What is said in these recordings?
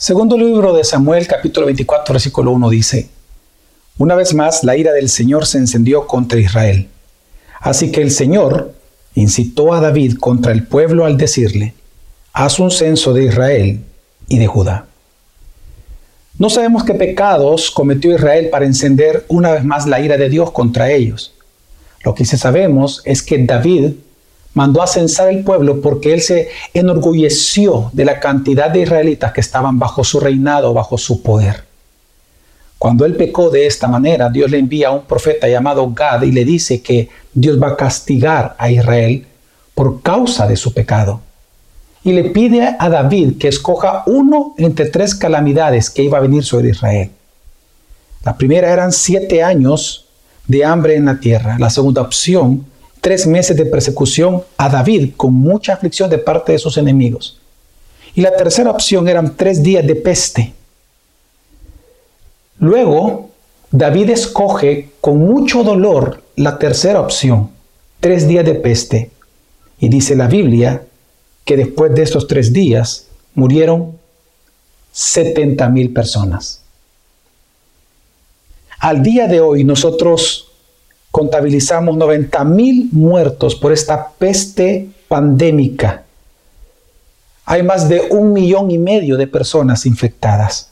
Segundo libro de Samuel, capítulo 24, versículo 1 dice, Una vez más la ira del Señor se encendió contra Israel. Así que el Señor incitó a David contra el pueblo al decirle, Haz un censo de Israel y de Judá. No sabemos qué pecados cometió Israel para encender una vez más la ira de Dios contra ellos. Lo que sí sabemos es que David mandó a censar el pueblo porque él se enorgulleció de la cantidad de israelitas que estaban bajo su reinado, bajo su poder. Cuando él pecó de esta manera, Dios le envía a un profeta llamado Gad y le dice que Dios va a castigar a Israel por causa de su pecado. Y le pide a David que escoja uno entre tres calamidades que iba a venir sobre Israel. La primera eran siete años de hambre en la tierra. La segunda opción tres meses de persecución a David con mucha aflicción de parte de sus enemigos. Y la tercera opción eran tres días de peste. Luego, David escoge con mucho dolor la tercera opción, tres días de peste. Y dice la Biblia que después de estos tres días murieron 70 mil personas. Al día de hoy nosotros contabilizamos 90 mil muertos por esta peste pandémica. Hay más de un millón y medio de personas infectadas.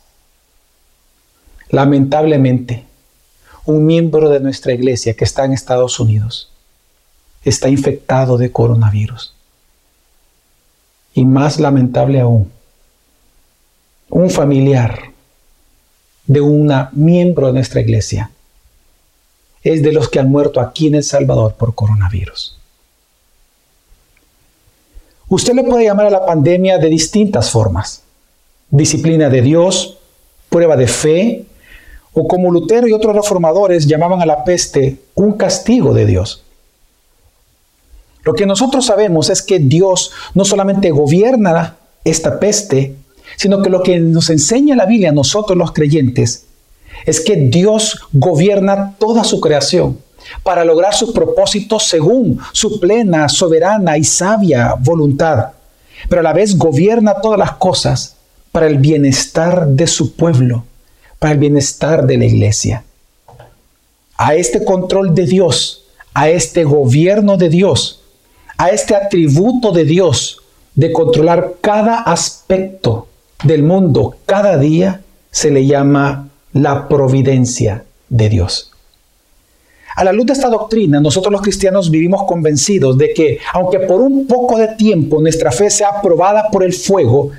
Lamentablemente, un miembro de nuestra iglesia que está en Estados Unidos está infectado de coronavirus. Y más lamentable aún, un familiar de una miembro de nuestra iglesia es de los que han muerto aquí en El Salvador por coronavirus. Usted le puede llamar a la pandemia de distintas formas. Disciplina de Dios, prueba de fe, o como Lutero y otros reformadores llamaban a la peste un castigo de Dios. Lo que nosotros sabemos es que Dios no solamente gobierna esta peste, sino que lo que nos enseña la Biblia a nosotros los creyentes es que Dios gobierna toda su creación para lograr sus propósitos según su plena, soberana y sabia voluntad, pero a la vez gobierna todas las cosas para el bienestar de su pueblo, para el bienestar de la iglesia. A este control de Dios, a este gobierno de Dios, a este atributo de Dios de controlar cada aspecto del mundo cada día, se le llama la providencia de Dios. A la luz de esta doctrina, nosotros los cristianos vivimos convencidos de que, aunque por un poco de tiempo nuestra fe sea probada por el fuego,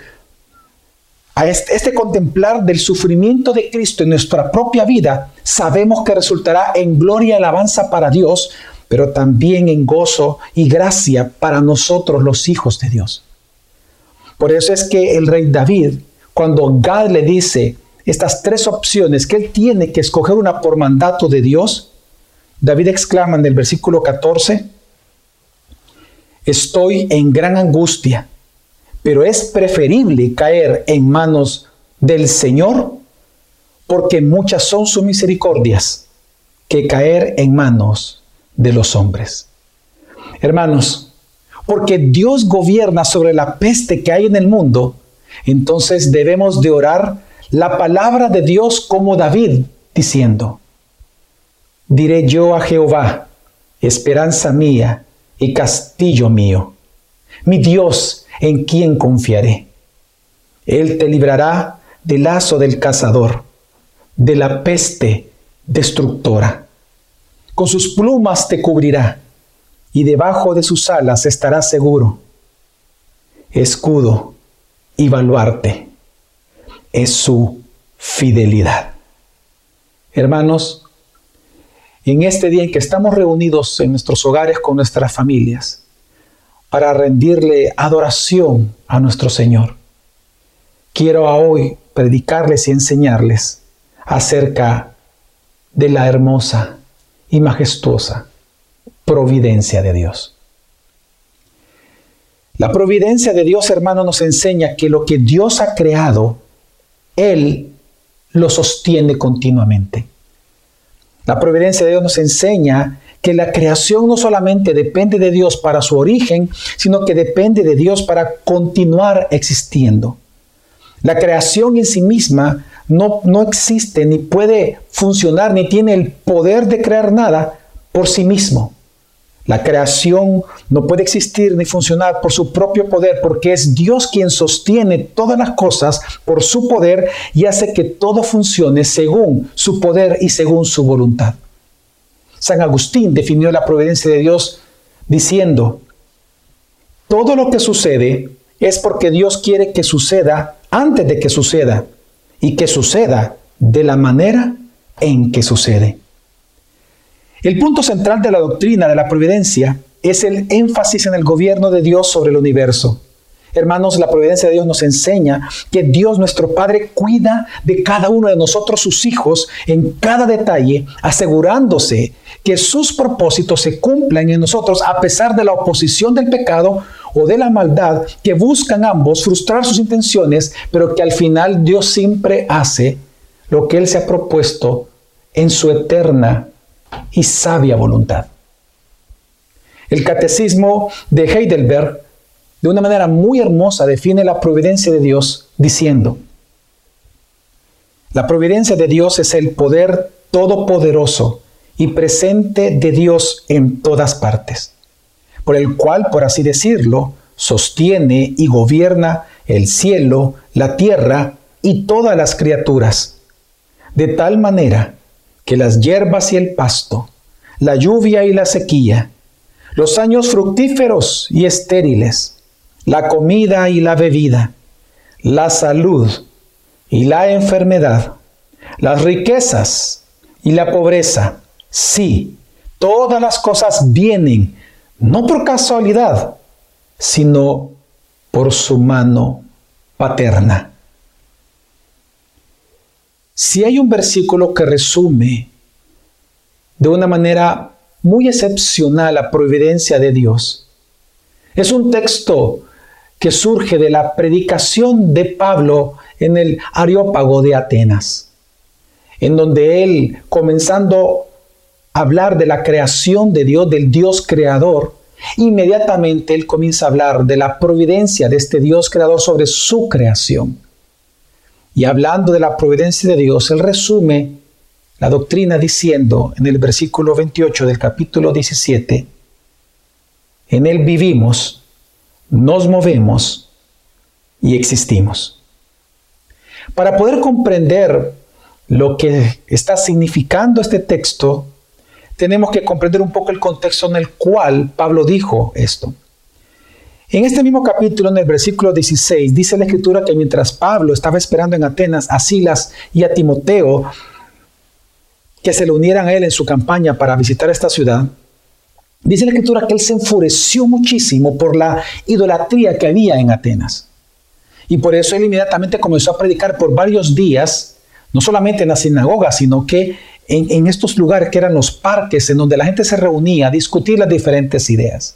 a este, este, contemplar del sufrimiento de Cristo en nuestra propia vida, sabemos que resultará en gloria y alabanza para Dios, pero también en gozo y gracia para nosotros los hijos de Dios. Por eso es que el rey David, cuando Gad le dice, estas tres opciones que él tiene que escoger una por mandato de Dios, David exclama en el versículo 14, estoy en gran angustia, pero es preferible caer en manos del Señor, porque muchas son sus misericordias, que caer en manos de los hombres. Hermanos, porque Dios gobierna sobre la peste que hay en el mundo, entonces debemos de orar la palabra de Dios como David, diciendo, diré yo a Jehová, esperanza mía y castillo mío, mi Dios en quien confiaré. Él te librará del lazo del cazador, de la peste destructora. Con sus plumas te cubrirá y debajo de sus alas estarás seguro. Escudo y baluarte es su fidelidad. Hermanos, en este día en que estamos reunidos en nuestros hogares con nuestras familias para rendirle adoración a nuestro Señor, quiero hoy predicarles y enseñarles acerca de la hermosa y majestuosa providencia de Dios. La providencia de Dios, hermano, nos enseña que lo que Dios ha creado él lo sostiene continuamente. La providencia de Dios nos enseña que la creación no solamente depende de Dios para su origen, sino que depende de Dios para continuar existiendo. La creación en sí misma no, no existe, ni puede funcionar, ni tiene el poder de crear nada por sí mismo. La creación no puede existir ni funcionar por su propio poder porque es Dios quien sostiene todas las cosas por su poder y hace que todo funcione según su poder y según su voluntad. San Agustín definió la providencia de Dios diciendo, todo lo que sucede es porque Dios quiere que suceda antes de que suceda y que suceda de la manera en que sucede. El punto central de la doctrina de la providencia es el énfasis en el gobierno de Dios sobre el universo. Hermanos, la providencia de Dios nos enseña que Dios nuestro Padre cuida de cada uno de nosotros, sus hijos, en cada detalle, asegurándose que sus propósitos se cumplan en nosotros a pesar de la oposición del pecado o de la maldad que buscan ambos frustrar sus intenciones, pero que al final Dios siempre hace lo que Él se ha propuesto en su eterna y sabia voluntad. El catecismo de Heidelberg, de una manera muy hermosa, define la providencia de Dios diciendo, la providencia de Dios es el poder todopoderoso y presente de Dios en todas partes, por el cual, por así decirlo, sostiene y gobierna el cielo, la tierra y todas las criaturas, de tal manera que las hierbas y el pasto, la lluvia y la sequía, los años fructíferos y estériles, la comida y la bebida, la salud y la enfermedad, las riquezas y la pobreza, sí, todas las cosas vienen no por casualidad, sino por su mano paterna. Si hay un versículo que resume de una manera muy excepcional la providencia de Dios, es un texto que surge de la predicación de Pablo en el Areópago de Atenas, en donde él, comenzando a hablar de la creación de Dios, del Dios creador, inmediatamente él comienza a hablar de la providencia de este Dios creador sobre su creación. Y hablando de la providencia de Dios, él resume la doctrina diciendo en el versículo 28 del capítulo 17, en él vivimos, nos movemos y existimos. Para poder comprender lo que está significando este texto, tenemos que comprender un poco el contexto en el cual Pablo dijo esto. En este mismo capítulo, en el versículo 16, dice la escritura que mientras Pablo estaba esperando en Atenas a Silas y a Timoteo que se le unieran a él en su campaña para visitar esta ciudad, dice la escritura que él se enfureció muchísimo por la idolatría que había en Atenas. Y por eso él inmediatamente comenzó a predicar por varios días, no solamente en la sinagoga, sino que en, en estos lugares que eran los parques en donde la gente se reunía a discutir las diferentes ideas.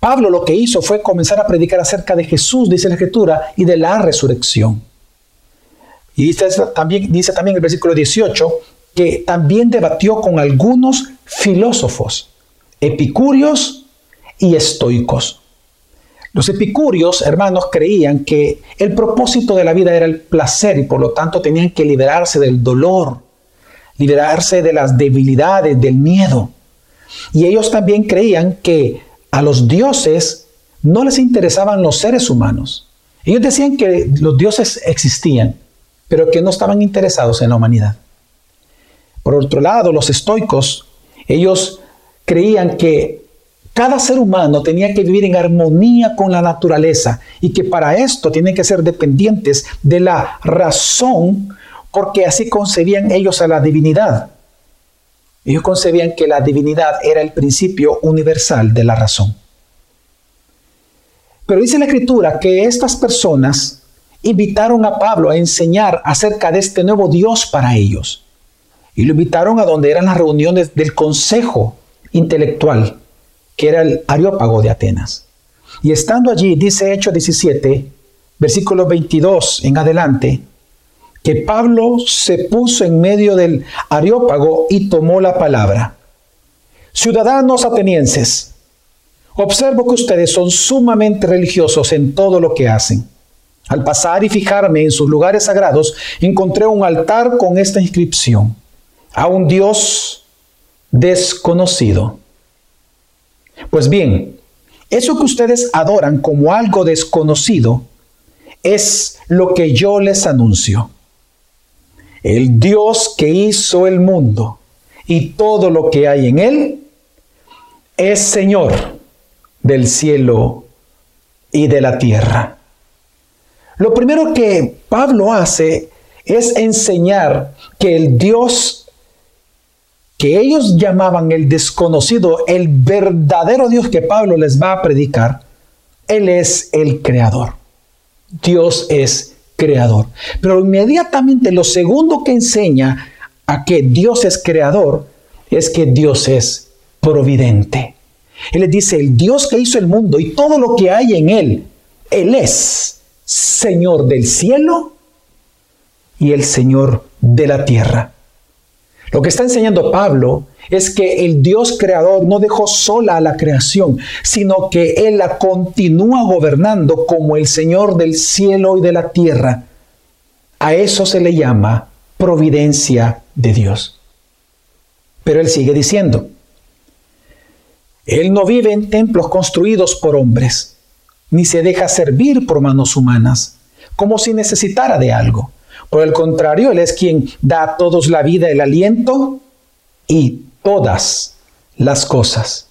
Pablo lo que hizo fue comenzar a predicar acerca de Jesús, dice la Escritura, y de la resurrección. Y dice también, dice también el versículo 18 que también debatió con algunos filósofos, epicúreos y estoicos. Los epicúreos, hermanos, creían que el propósito de la vida era el placer y por lo tanto tenían que liberarse del dolor, liberarse de las debilidades, del miedo. Y ellos también creían que a los dioses no les interesaban los seres humanos. Ellos decían que los dioses existían, pero que no estaban interesados en la humanidad. Por otro lado, los estoicos, ellos creían que cada ser humano tenía que vivir en armonía con la naturaleza y que para esto tienen que ser dependientes de la razón, porque así concebían ellos a la divinidad. Ellos concebían que la divinidad era el principio universal de la razón. Pero dice la escritura que estas personas invitaron a Pablo a enseñar acerca de este nuevo Dios para ellos. Y lo invitaron a donde eran las reuniones del consejo intelectual, que era el Areópago de Atenas. Y estando allí, dice Hechos 17, versículo 22 en adelante, que Pablo se puso en medio del Areópago y tomó la palabra. Ciudadanos atenienses, observo que ustedes son sumamente religiosos en todo lo que hacen. Al pasar y fijarme en sus lugares sagrados, encontré un altar con esta inscripción. A un Dios desconocido. Pues bien, eso que ustedes adoran como algo desconocido es lo que yo les anuncio. El Dios que hizo el mundo y todo lo que hay en él es Señor del cielo y de la tierra. Lo primero que Pablo hace es enseñar que el Dios que ellos llamaban el desconocido, el verdadero Dios que Pablo les va a predicar, Él es el creador. Dios es creador. Pero inmediatamente lo segundo que enseña a que Dios es creador es que Dios es providente. Él les dice, el Dios que hizo el mundo y todo lo que hay en él, Él es Señor del cielo y el Señor de la tierra. Lo que está enseñando Pablo es que el Dios creador no dejó sola a la creación, sino que Él la continúa gobernando como el Señor del cielo y de la tierra. A eso se le llama providencia de Dios. Pero Él sigue diciendo, Él no vive en templos construidos por hombres ni se deja servir por manos humanas, como si necesitara de algo. Por el contrario, Él es quien da a todos la vida, el aliento y todas las cosas.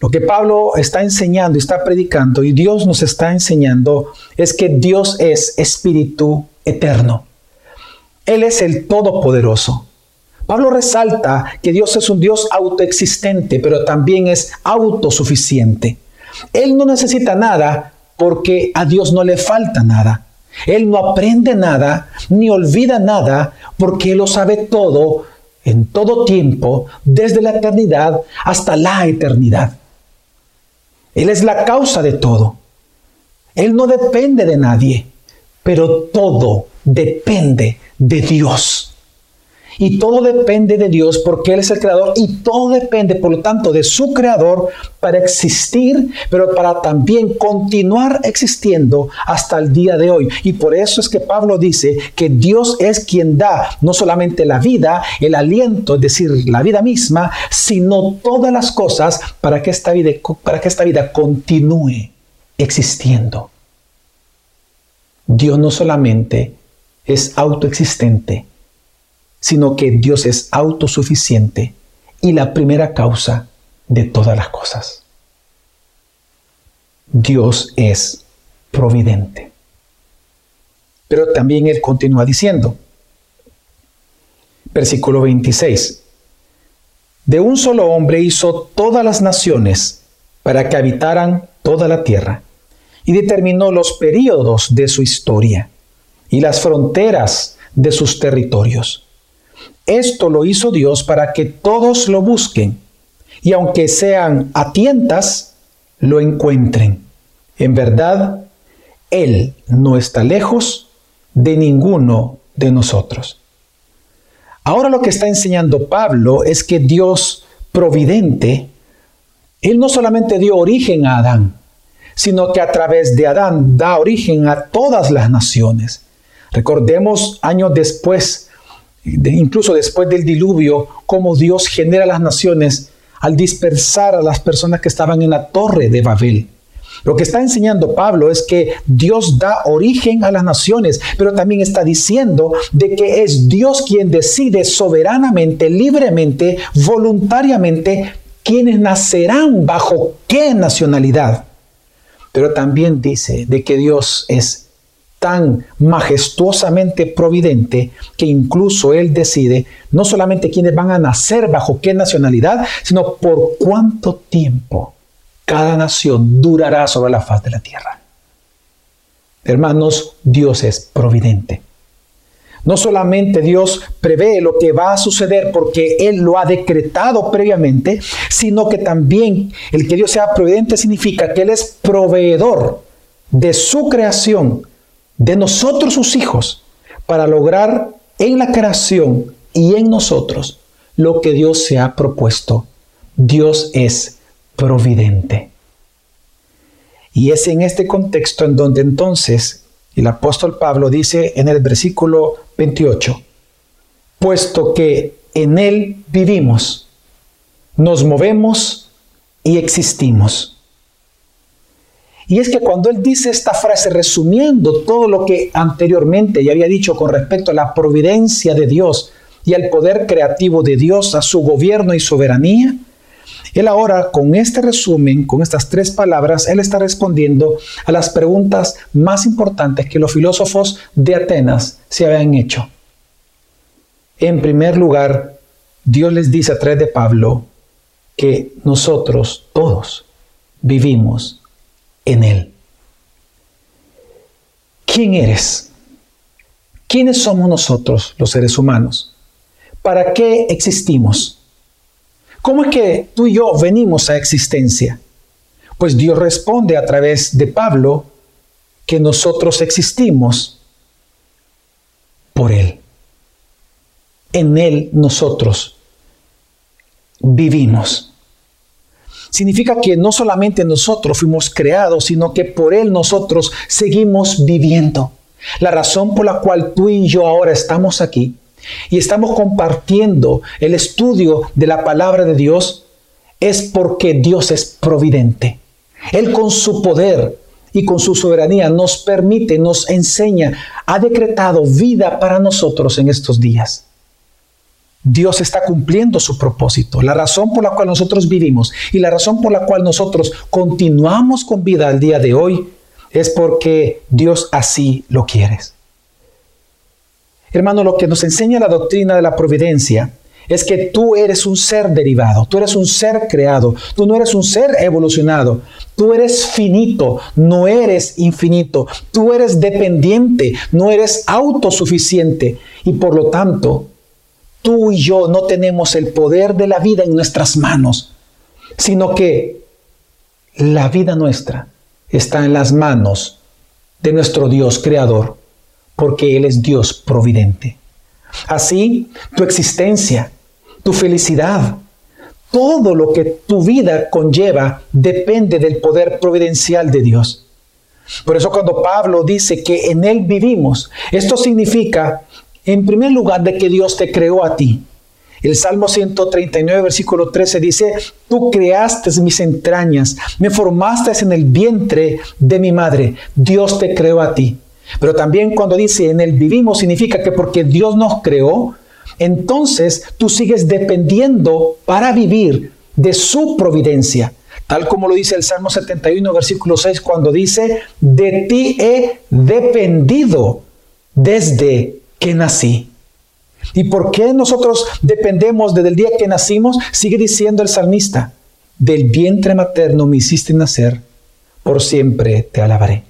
Lo que Pablo está enseñando y está predicando y Dios nos está enseñando es que Dios es espíritu eterno. Él es el todopoderoso. Pablo resalta que Dios es un Dios autoexistente, pero también es autosuficiente. Él no necesita nada porque a Dios no le falta nada. Él no aprende nada ni olvida nada porque Él lo sabe todo en todo tiempo, desde la eternidad hasta la eternidad. Él es la causa de todo. Él no depende de nadie, pero todo depende de Dios. Y todo depende de Dios porque Él es el creador y todo depende, por lo tanto, de su creador para existir, pero para también continuar existiendo hasta el día de hoy. Y por eso es que Pablo dice que Dios es quien da no solamente la vida, el aliento, es decir, la vida misma, sino todas las cosas para que esta vida, para que esta vida continúe existiendo. Dios no solamente es autoexistente, sino que Dios es autosuficiente y la primera causa de todas las cosas. Dios es providente. Pero también Él continúa diciendo, versículo 26, de un solo hombre hizo todas las naciones para que habitaran toda la tierra y determinó los períodos de su historia y las fronteras de sus territorios esto lo hizo Dios para que todos lo busquen y aunque sean a tientas, lo encuentren. En verdad, Él no está lejos de ninguno de nosotros. Ahora lo que está enseñando Pablo es que Dios providente, Él no solamente dio origen a Adán, sino que a través de Adán da origen a todas las naciones. Recordemos años después incluso después del diluvio, cómo Dios genera las naciones al dispersar a las personas que estaban en la torre de Babel. Lo que está enseñando Pablo es que Dios da origen a las naciones, pero también está diciendo de que es Dios quien decide soberanamente, libremente, voluntariamente, quienes nacerán bajo qué nacionalidad. Pero también dice de que Dios es tan majestuosamente providente que incluso Él decide no solamente quiénes van a nacer bajo qué nacionalidad, sino por cuánto tiempo cada nación durará sobre la faz de la tierra. Hermanos, Dios es providente. No solamente Dios prevé lo que va a suceder porque Él lo ha decretado previamente, sino que también el que Dios sea providente significa que Él es proveedor de su creación de nosotros sus hijos para lograr en la creación y en nosotros lo que Dios se ha propuesto. Dios es providente. Y es en este contexto en donde entonces El apóstol Pablo dice en el versículo 28, puesto que en Él vivimos, nos movemos y existimos. Y es que cuando él dice esta frase resumiendo todo lo que anteriormente ya había dicho con respecto a la providencia de Dios y al poder creativo de Dios, a su gobierno y soberanía, él ahora con este resumen, con estas tres palabras, él está respondiendo a las preguntas más importantes que los filósofos de Atenas se habían hecho. En primer lugar, Dios les dice a través de Pablo que nosotros todos vivimos en Él. ¿Quién eres? ¿Quiénes somos nosotros, los seres humanos? ¿Para qué existimos? ¿Cómo es que tú y yo venimos a existencia? Pues Dios responde a través de Pablo que nosotros existimos por Él. En Él nosotros vivimos. Significa que no solamente nosotros fuimos creados, sino que por Él nosotros seguimos viviendo. La razón por la cual tú y yo ahora estamos aquí y estamos compartiendo el estudio de la palabra de Dios es porque Dios es providente. Él con su poder y con su soberanía nos permite, nos enseña, ha decretado vida para nosotros en estos días. Dios está cumpliendo su propósito. La razón por la cual nosotros vivimos y la razón por la cual nosotros continuamos con vida al día de hoy es porque Dios así lo quiere. Hermano, lo que nos enseña la doctrina de la providencia es que tú eres un ser derivado, tú eres un ser creado, tú no eres un ser evolucionado, tú eres finito, no eres infinito, tú eres dependiente, no eres autosuficiente y por lo tanto tú y yo no tenemos el poder de la vida en nuestras manos, sino que la vida nuestra está en las manos de nuestro Dios creador porque Él es Dios providente. Así, tu existencia, tu felicidad, todo lo que tu vida conlleva depende del poder providencial de Dios. Por eso cuando Pablo dice que en Él vivimos, esto significa, en primer lugar, de que Dios te creó a ti. El Salmo 139, versículo 13 dice, tú creaste mis entrañas, me formaste en el vientre de mi madre, Dios te creó a ti. Pero también cuando dice en él vivimos significa que porque Dios nos creó, entonces tú sigues dependiendo para vivir de su providencia. Tal como lo dice el Salmo 71, versículo 6, cuando dice, de ti he dependido desde nací. ¿Y por qué nosotros dependemos desde el día que nacimos? Sigue diciendo el salmista, del vientre materno me hiciste nacer, por siempre te alabaré.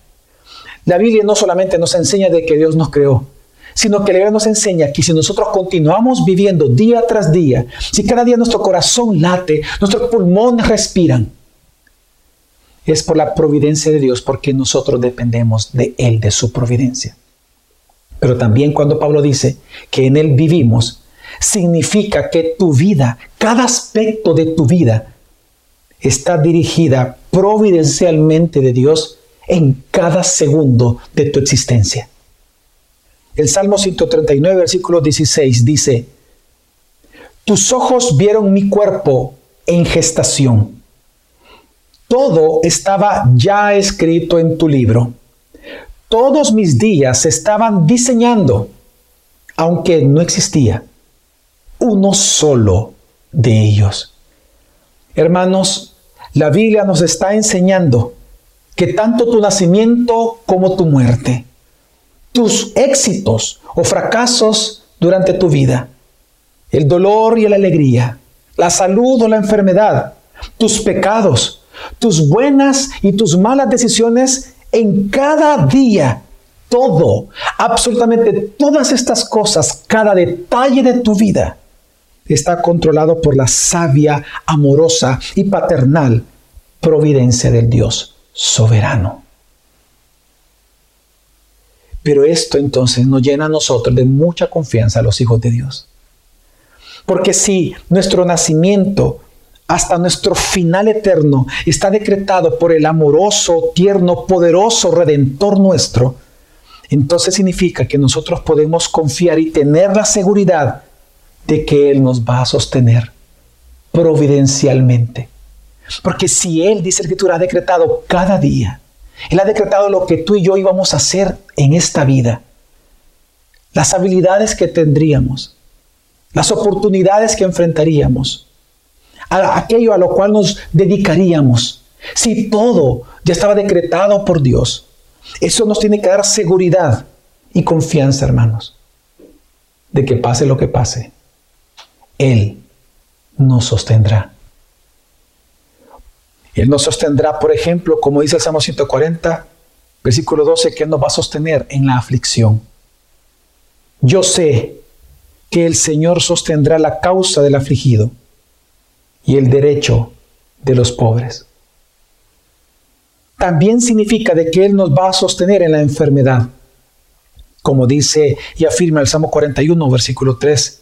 La Biblia no solamente nos enseña de que Dios nos creó, sino que la Biblia nos enseña que si nosotros continuamos viviendo día tras día, si cada día nuestro corazón late, nuestros pulmones respiran, es por la providencia de Dios, porque nosotros dependemos de Él, de su providencia. Pero también cuando Pablo dice que en Él vivimos, significa que tu vida, cada aspecto de tu vida, está dirigida providencialmente de Dios en cada segundo de tu existencia. El Salmo 139, versículo 16 dice, tus ojos vieron mi cuerpo en gestación. Todo estaba ya escrito en tu libro. Todos mis días estaban diseñando, aunque no existía uno solo de ellos. Hermanos, la Biblia nos está enseñando que tanto tu nacimiento como tu muerte, tus éxitos o fracasos durante tu vida, el dolor y la alegría, la salud o la enfermedad, tus pecados, tus buenas y tus malas decisiones en cada día, todo, absolutamente todas estas cosas, cada detalle de tu vida, está controlado por la sabia, amorosa y paternal providencia del Dios soberano. Pero esto entonces nos llena a nosotros de mucha confianza a los hijos de Dios. Porque si nuestro nacimiento hasta nuestro final eterno está decretado por el amoroso, tierno, poderoso Redentor nuestro, entonces significa que nosotros podemos confiar y tener la seguridad de que Él nos va a sostener providencialmente. Porque si Él, dice la Escritura, ha decretado cada día, Él ha decretado lo que tú y yo íbamos a hacer en esta vida, las habilidades que tendríamos, las oportunidades que enfrentaríamos, a aquello a lo cual nos dedicaríamos. Si todo ya estaba decretado por Dios, eso nos tiene que dar seguridad y confianza, hermanos, de que pase lo que pase, Él nos sostendrá. Él nos sostendrá, por ejemplo, como dice el Salmo 140, versículo 12, que Él nos va a sostener en la aflicción. Yo sé que el Señor sostendrá la causa del afligido y el derecho de los pobres. También significa de que Él nos va a sostener en la enfermedad. Como dice y afirma el Salmo 41, versículo 3,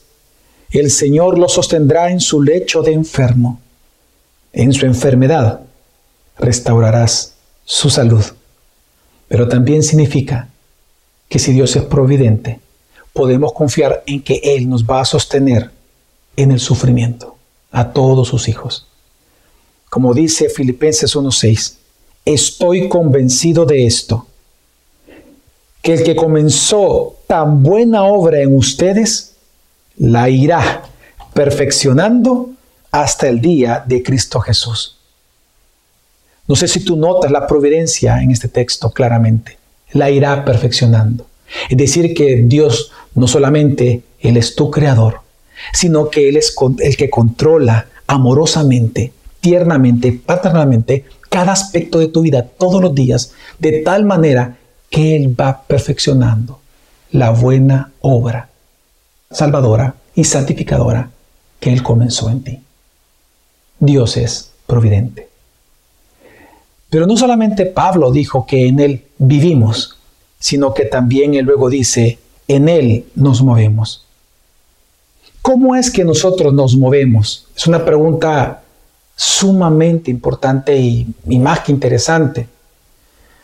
el Señor lo sostendrá en su lecho de enfermo. En su enfermedad restaurarás su salud. Pero también significa que si Dios es providente, podemos confiar en que Él nos va a sostener en el sufrimiento a todos sus hijos. Como dice Filipenses 1.6, estoy convencido de esto, que el que comenzó tan buena obra en ustedes, la irá perfeccionando hasta el día de Cristo Jesús. No sé si tú notas la providencia en este texto claramente. La irá perfeccionando. Es decir, que Dios no solamente Él es tu creador, sino que Él es el que controla amorosamente, tiernamente, paternalmente cada aspecto de tu vida todos los días, de tal manera que Él va perfeccionando la buena obra salvadora y santificadora que Él comenzó en ti. Dios es providente. Pero no solamente Pablo dijo que en Él vivimos, sino que también Él luego dice, en Él nos movemos. ¿Cómo es que nosotros nos movemos? Es una pregunta sumamente importante y, más que interesante.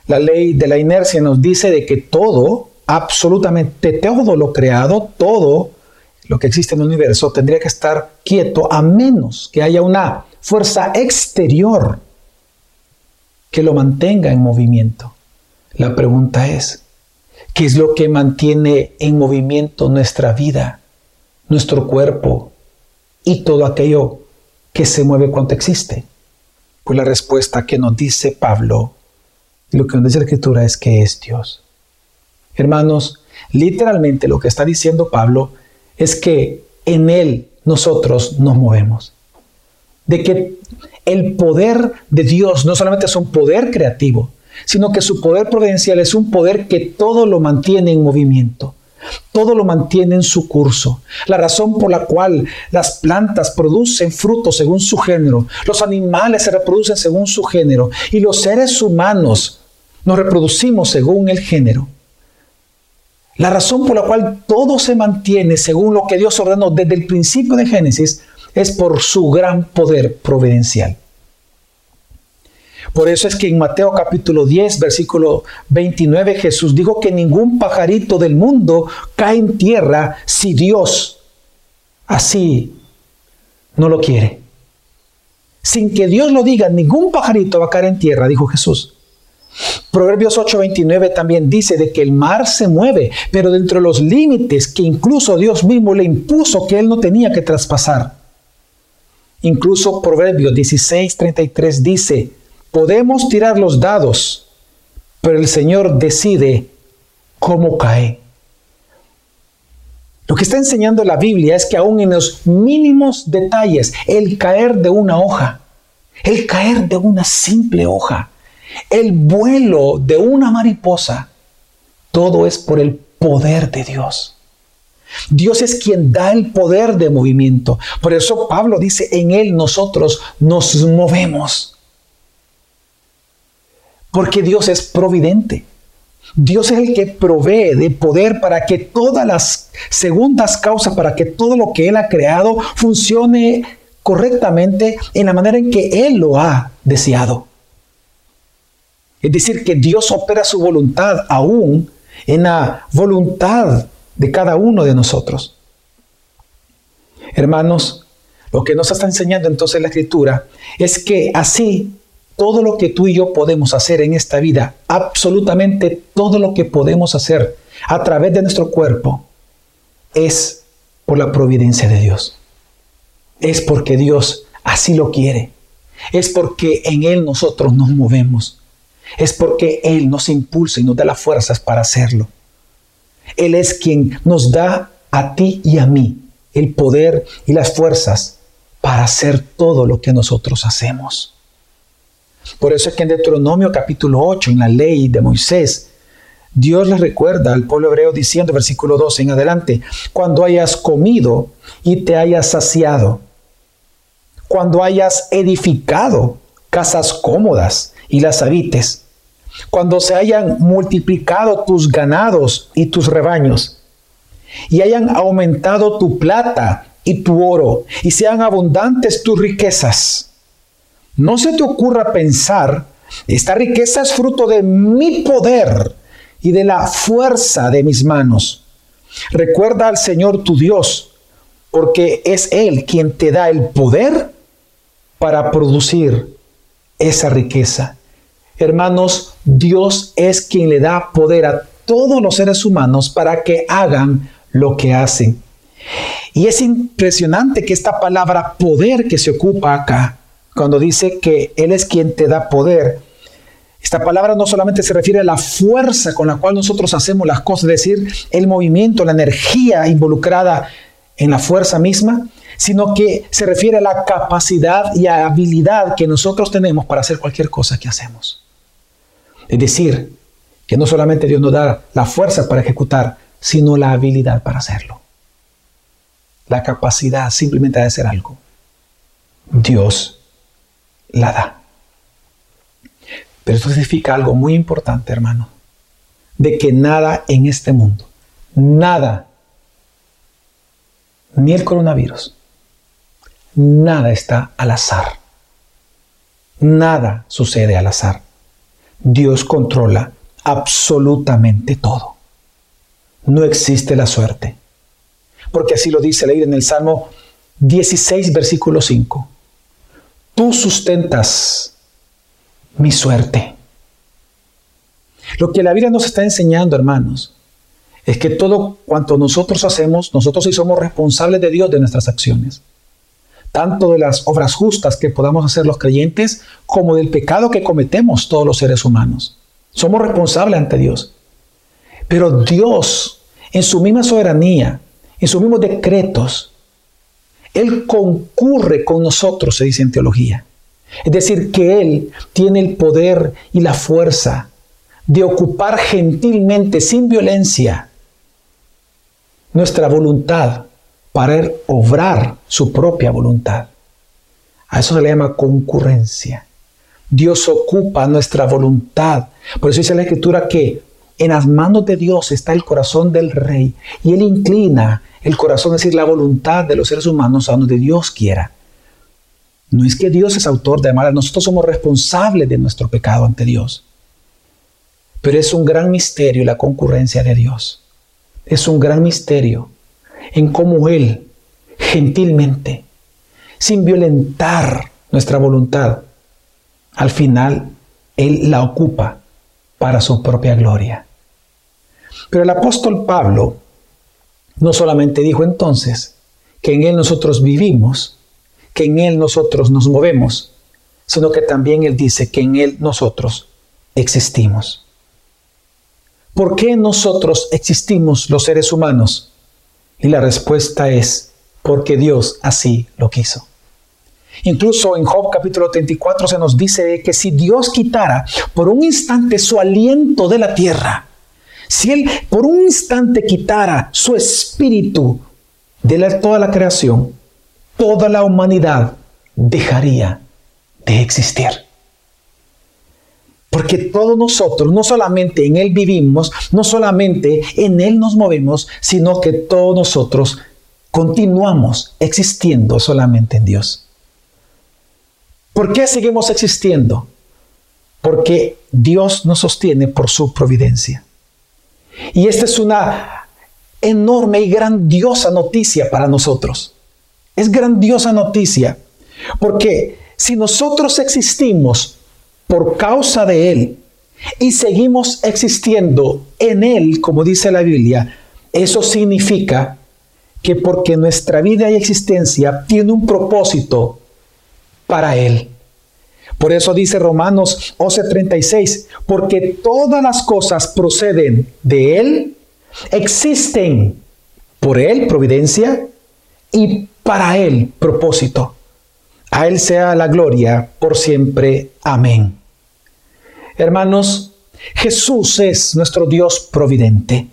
La ley de la inercia nos dice de que todo, absolutamente todo lo creado, todo lo que existe en el universo tendría que estar quieto a menos que haya una fuerza exterior que lo mantenga en movimiento. La pregunta es, ¿qué es lo que mantiene en movimiento nuestra vida? Nuestro cuerpo y todo aquello que se mueve cuando existe? Pues la respuesta que nos dice Pablo, lo que nos dice la Escritura es que es Dios. Hermanos, literalmente lo que está diciendo Pablo es que en Él nosotros nos movemos. De que el poder de Dios no solamente es un poder creativo, sino que su poder providencial es un poder que todo lo mantiene en movimiento. Todo lo mantiene en su curso. La razón por la cual las plantas producen frutos según su género, los animales se reproducen según su género y los seres humanos nos reproducimos según el género. La razón por la cual todo se mantiene según lo que Dios ordenó desde el principio de Génesis es por su gran poder providencial. Por eso es que en Mateo capítulo 10, versículo 29, Jesús dijo que ningún pajarito del mundo cae en tierra si Dios así no lo quiere. Sin que Dios lo diga, ningún pajarito va a caer en tierra, dijo Jesús. Proverbios 8:29 también dice de que el mar se mueve, pero dentro de los límites que incluso Dios mismo le impuso que él no tenía que traspasar. Incluso Proverbios 16:33 dice, Podemos tirar los dados, pero el Señor decide cómo cae. Lo que está enseñando la Biblia es que aún en los mínimos detalles, el caer de una hoja, el caer de una simple hoja, el vuelo de una mariposa, todo es por el poder de Dios. Dios es quien da el poder de movimiento. Por eso Pablo dice, en Él nosotros nos movemos. Porque Dios es providente. Dios es el que provee de poder para que todas las segundas causas, para que todo lo que Él ha creado funcione correctamente en la manera en que Él lo ha deseado. Es decir, que Dios opera su voluntad aún en la voluntad de cada uno de nosotros. Hermanos, lo que nos está enseñando entonces la escritura es que así todo lo que tú y yo podemos hacer en esta vida, absolutamente todo lo que podemos hacer a través de nuestro cuerpo, es por la providencia de Dios. Es porque Dios así lo quiere. Es porque en Él nosotros nos movemos. Es porque Él nos impulsa y nos da las fuerzas para hacerlo. Él es quien nos da a ti y a mí el poder y las fuerzas para hacer todo lo que nosotros hacemos. Por eso es que en Deuteronomio capítulo 8, en la ley de Moisés, Dios le recuerda al pueblo hebreo diciendo, versículo 12 en adelante, cuando hayas comido y te hayas saciado, cuando hayas edificado casas cómodas y las habites, cuando se hayan multiplicado tus ganados y tus rebaños, y hayan aumentado tu plata y tu oro, y sean abundantes tus riquezas. No se te ocurra pensar, esta riqueza es fruto de mi poder y de la fuerza de mis manos. Recuerda al Señor tu Dios, porque es Él quien te da el poder para producir esa riqueza. Hermanos, Dios es quien le da poder a todos los seres humanos para que hagan lo que hacen. Y es impresionante que esta palabra poder que se ocupa acá, cuando dice que Él es quien te da poder, esta palabra no solamente se refiere a la fuerza con la cual nosotros hacemos las cosas, es decir, el movimiento, la energía involucrada en la fuerza misma, sino que se refiere a la capacidad y habilidad que nosotros tenemos para hacer cualquier cosa que hacemos. Es decir, que no solamente Dios nos da la fuerza para ejecutar, sino la habilidad para hacerlo. La capacidad simplemente de hacer algo. Dios la da. Pero esto significa algo muy importante, hermano, de que nada en este mundo, nada, ni el coronavirus, nada está al azar. Nada sucede al azar. Dios controla absolutamente todo. No existe la suerte. Porque así lo dice leer en el Salmo 16, versículo 5. Tú sustentas mi suerte. Lo que la Biblia nos está enseñando, hermanos, es que todo cuanto nosotros hacemos, nosotros sí somos responsables de Dios de nuestras acciones tanto de las obras justas que podamos hacer los creyentes como del pecado que cometemos todos los seres humanos. Somos responsables ante Dios. Pero Dios, en su misma soberanía, en sus mismos decretos, Él concurre con nosotros, se dice en teología. Es decir, que Él tiene el poder y la fuerza de ocupar gentilmente, sin violencia, nuestra voluntad para obrar su propia voluntad. A eso se le llama concurrencia. Dios ocupa nuestra voluntad. Por eso dice la Escritura que en las manos de Dios está el corazón del rey y Él inclina el corazón, es decir, la voluntad de los seres humanos a donde Dios quiera. No es que Dios es autor de mal, nosotros somos responsables de nuestro pecado ante Dios. Pero es un gran misterio la concurrencia de Dios. Es un gran misterio en cómo Él, gentilmente, sin violentar nuestra voluntad, al final Él la ocupa para su propia gloria. Pero el apóstol Pablo no solamente dijo entonces que en Él nosotros vivimos, que en Él nosotros nos movemos, sino que también Él dice que en Él nosotros existimos. ¿Por qué nosotros existimos los seres humanos? Y la respuesta es porque Dios así lo quiso. Incluso en Job capítulo 34 se nos dice que si Dios quitara por un instante su aliento de la tierra, si Él por un instante quitara su espíritu de toda la creación, toda la humanidad dejaría de existir. Porque todos nosotros, no solamente en Él vivimos, no solamente en Él nos movemos, sino que todos nosotros continuamos existiendo solamente en Dios. ¿Por qué seguimos existiendo? Porque Dios nos sostiene por su providencia. Y esta es una enorme y grandiosa noticia para nosotros. Es grandiosa noticia porque si nosotros existimos por causa de Él y seguimos existiendo en Él, como dice la Biblia, eso significa que porque nuestra vida y existencia tiene un propósito para Él. Por eso dice Romanos 11:36, porque todas las cosas proceden de Él, existen por Él, providencia, y para Él, propósito. A Él sea la gloria por siempre. Amén. Hermanos, Jesús es nuestro Dios providente.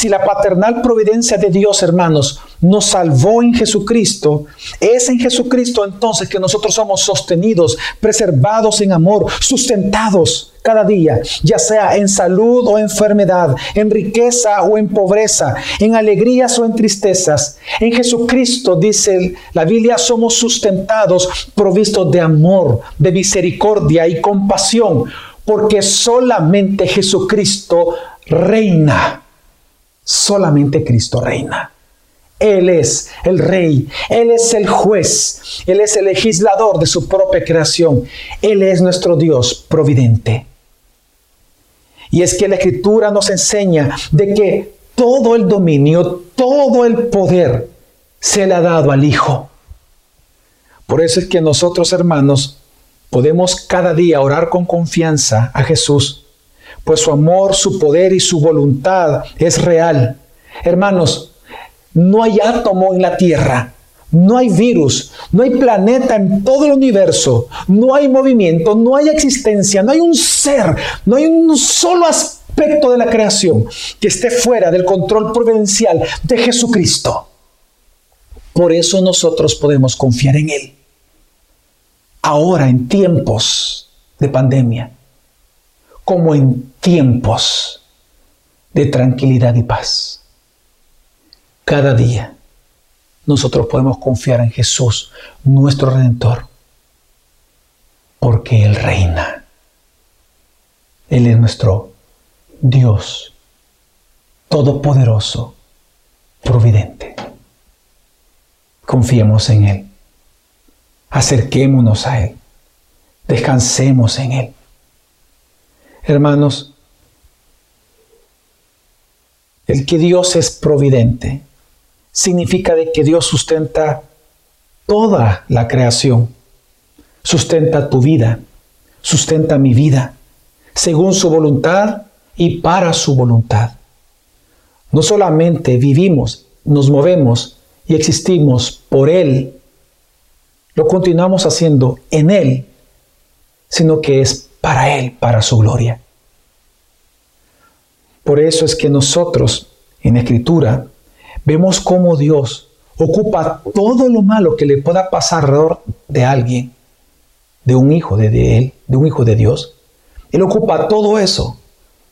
Si la paternal providencia de Dios, hermanos, nos salvó en Jesucristo, es en Jesucristo entonces que nosotros somos sostenidos, preservados en amor, sustentados cada día, ya sea en salud o enfermedad, en riqueza o en pobreza, en alegrías o en tristezas. En Jesucristo, dice la Biblia, somos sustentados, provistos de amor, de misericordia y compasión, porque solamente Jesucristo reina Solamente Cristo reina. Él es el rey, Él es el juez, Él es el legislador de su propia creación, Él es nuestro Dios providente. Y es que la escritura nos enseña de que todo el dominio, todo el poder se le ha dado al Hijo. Por eso es que nosotros hermanos podemos cada día orar con confianza a Jesús pues su amor, su poder y su voluntad es real. Hermanos, no hay átomo en la Tierra, no hay virus, no hay planeta en todo el universo, no hay movimiento, no hay existencia, no hay un ser, no hay un solo aspecto de la creación que esté fuera del control providencial de Jesucristo. Por eso nosotros podemos confiar en Él. Ahora, en tiempos de pandemia, como en tiempos de tranquilidad y paz. Cada día nosotros podemos confiar en Jesús, nuestro Redentor, porque Él reina. Él es nuestro Dios todopoderoso, providente. Confiemos en Él. Acerquémonos a Él. Descansemos en Él. Hermanos, el que Dios es providente significa de que Dios sustenta toda la creación, sustenta tu vida, sustenta mi vida, según su voluntad y para su voluntad. No solamente vivimos, nos movemos y existimos por Él, lo continuamos haciendo en Él, sino que es para Él, para su gloria. Por eso es que nosotros en Escritura vemos cómo Dios ocupa todo lo malo que le pueda pasar alrededor de alguien, de un hijo de, Él, de un hijo de Dios. Él ocupa todo eso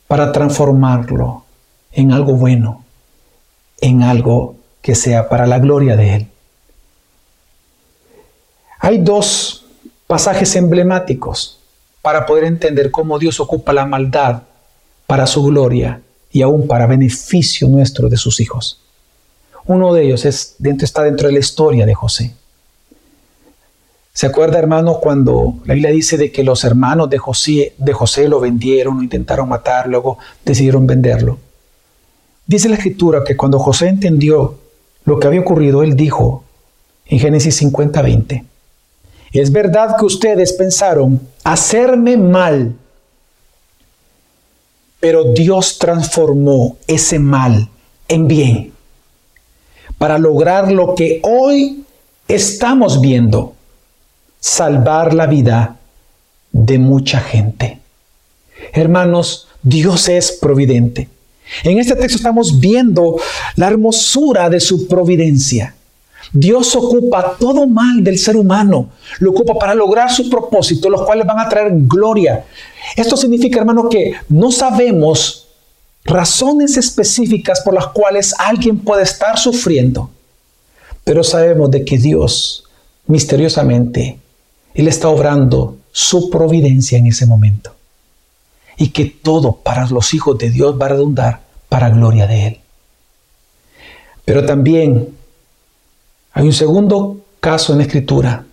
para transformarlo en algo bueno, en algo que sea para la gloria de Él. Hay dos pasajes emblemáticos para poder entender cómo Dios ocupa la maldad para su gloria y aún para beneficio nuestro de sus hijos. Uno de ellos es, está dentro de la historia de José. ¿Se acuerda, hermano, cuando la Biblia dice de que los hermanos de José, de José lo vendieron, intentaron matar, luego decidieron venderlo? Dice la escritura que cuando José entendió lo que había ocurrido, él dijo en Génesis 50, 20, es verdad que ustedes pensaron hacerme mal, pero Dios transformó ese mal en bien para lograr lo que hoy estamos viendo, salvar la vida de mucha gente. Hermanos, Dios es providente. En este texto estamos viendo la hermosura de su providencia. Dios ocupa todo mal del ser humano, lo ocupa para lograr sus propósitos, los cuales van a traer gloria. Esto significa, hermano, que no sabemos razones específicas por las cuales alguien puede estar sufriendo, pero sabemos de que Dios, misteriosamente, Él está obrando su providencia en ese momento. Y que todo para los hijos de Dios va a redundar para gloria de Él. Pero también hay un segundo caso en la Escritura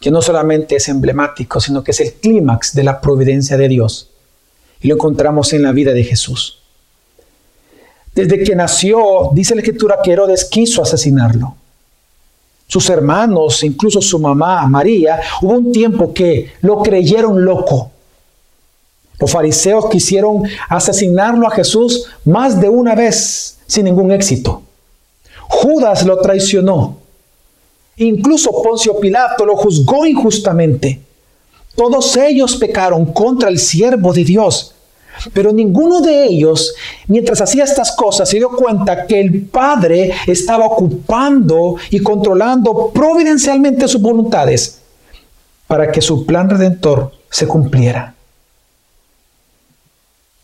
que no solamente es emblemático, sino que es el clímax de la providencia de Dios. Y lo encontramos en la vida de Jesús. Desde que nació, dice la Escritura que Herodes quiso asesinarlo. Sus hermanos, incluso su mamá, María, hubo un tiempo que lo creyeron loco. Los fariseos quisieron asesinarlo a Jesús más de una vez sin ningún éxito. Judas lo traicionó. Incluso Poncio Pilato lo juzgó injustamente. Todos ellos pecaron contra el siervo de Dios. Pero ninguno de ellos, mientras hacía estas cosas, se dio cuenta que el Padre estaba ocupando y controlando providencialmente sus voluntades para que su plan redentor se cumpliera.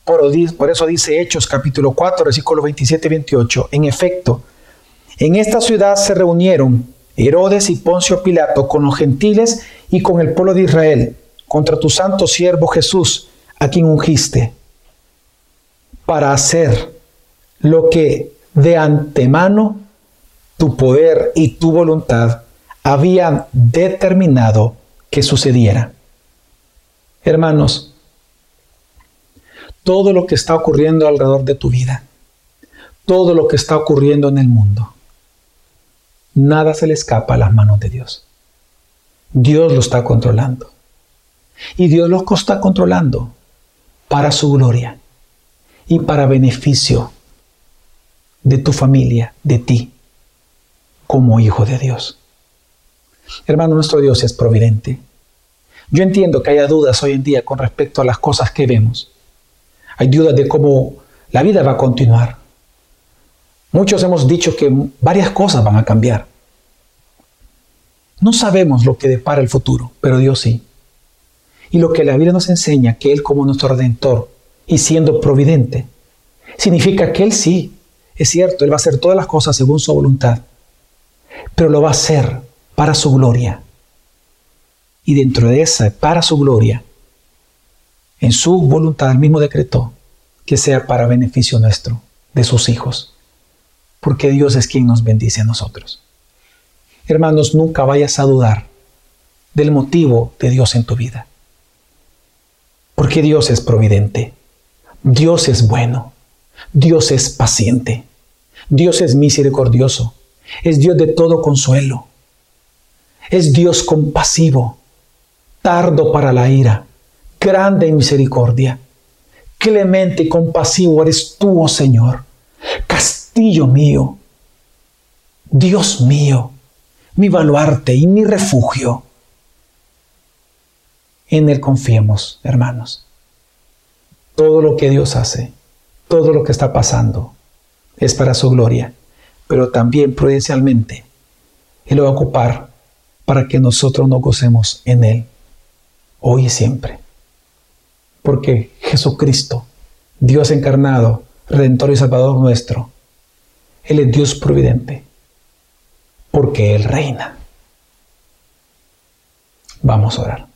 Por, eso dice Hechos capítulo 4, versículos 27 y 28. En efecto, en esta ciudad se reunieron Herodes y Poncio Pilato con los gentiles y con el pueblo de Israel contra tu santo siervo Jesús, a quien ungiste, para hacer lo que de antemano tu poder y tu voluntad habían determinado que sucediera. Hermanos, todo lo que está ocurriendo alrededor de tu vida, todo lo que está ocurriendo en el mundo, nada se le escapa a las manos de Dios. Dios lo está controlando. Y Dios lo está controlando para su gloria y para beneficio de tu familia, de ti, como hijo de Dios. Hermano, nuestro Dios es providente. Yo entiendo que haya dudas hoy en día con respecto a las cosas que vemos. Hay dudas de cómo la vida va a continuar. Muchos hemos dicho que varias cosas van a cambiar. No sabemos lo que depara el futuro, pero Dios sí. Y lo que la Biblia nos enseña, que Él como nuestro redentor y siendo providente, significa que Él sí, es cierto, Él va a hacer todas las cosas según su voluntad, pero lo va a hacer para su gloria. Y dentro de esa, para su gloria, en su voluntad, el mismo decretó que sea para beneficio nuestro, de sus hijos, porque Dios es quien nos bendice a nosotros. Hermanos, nunca vayas a dudar del motivo de Dios en tu vida, porque Dios es providente, Dios es bueno, Dios es paciente, Dios es misericordioso, es Dios de todo consuelo, es Dios compasivo, tardo para la ira grande en misericordia. Clemente y compasivo eres tú, oh Señor, mío, Dios mío, mi baluarte y mi refugio. En Él confiemos, hermanos. Todo lo que Dios hace, todo lo que está pasando, es para su gloria, pero también prudencialmente Él lo va a ocupar para que nosotros nos gocemos en Él, hoy y siempre porque Jesucristo, Dios encarnado, Redentor y Salvador nuestro, Él es Dios providente, porque Él reina. Vamos a orar.